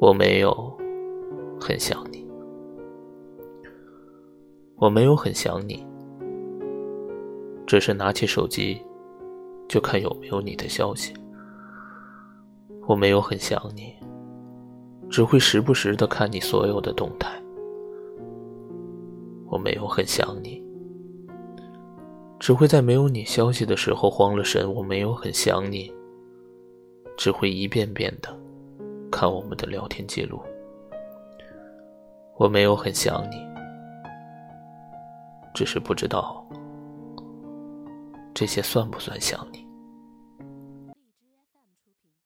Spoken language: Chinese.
我没有很想你，我没有很想你，只是拿起手机就看有没有你的消息。我没有很想你，只会时不时的看你所有的动态。我没有很想你，只会在没有你消息的时候慌了神。我没有很想你，只会一遍遍的。看我们的聊天记录，我没有很想你，只是不知道这些算不算想你。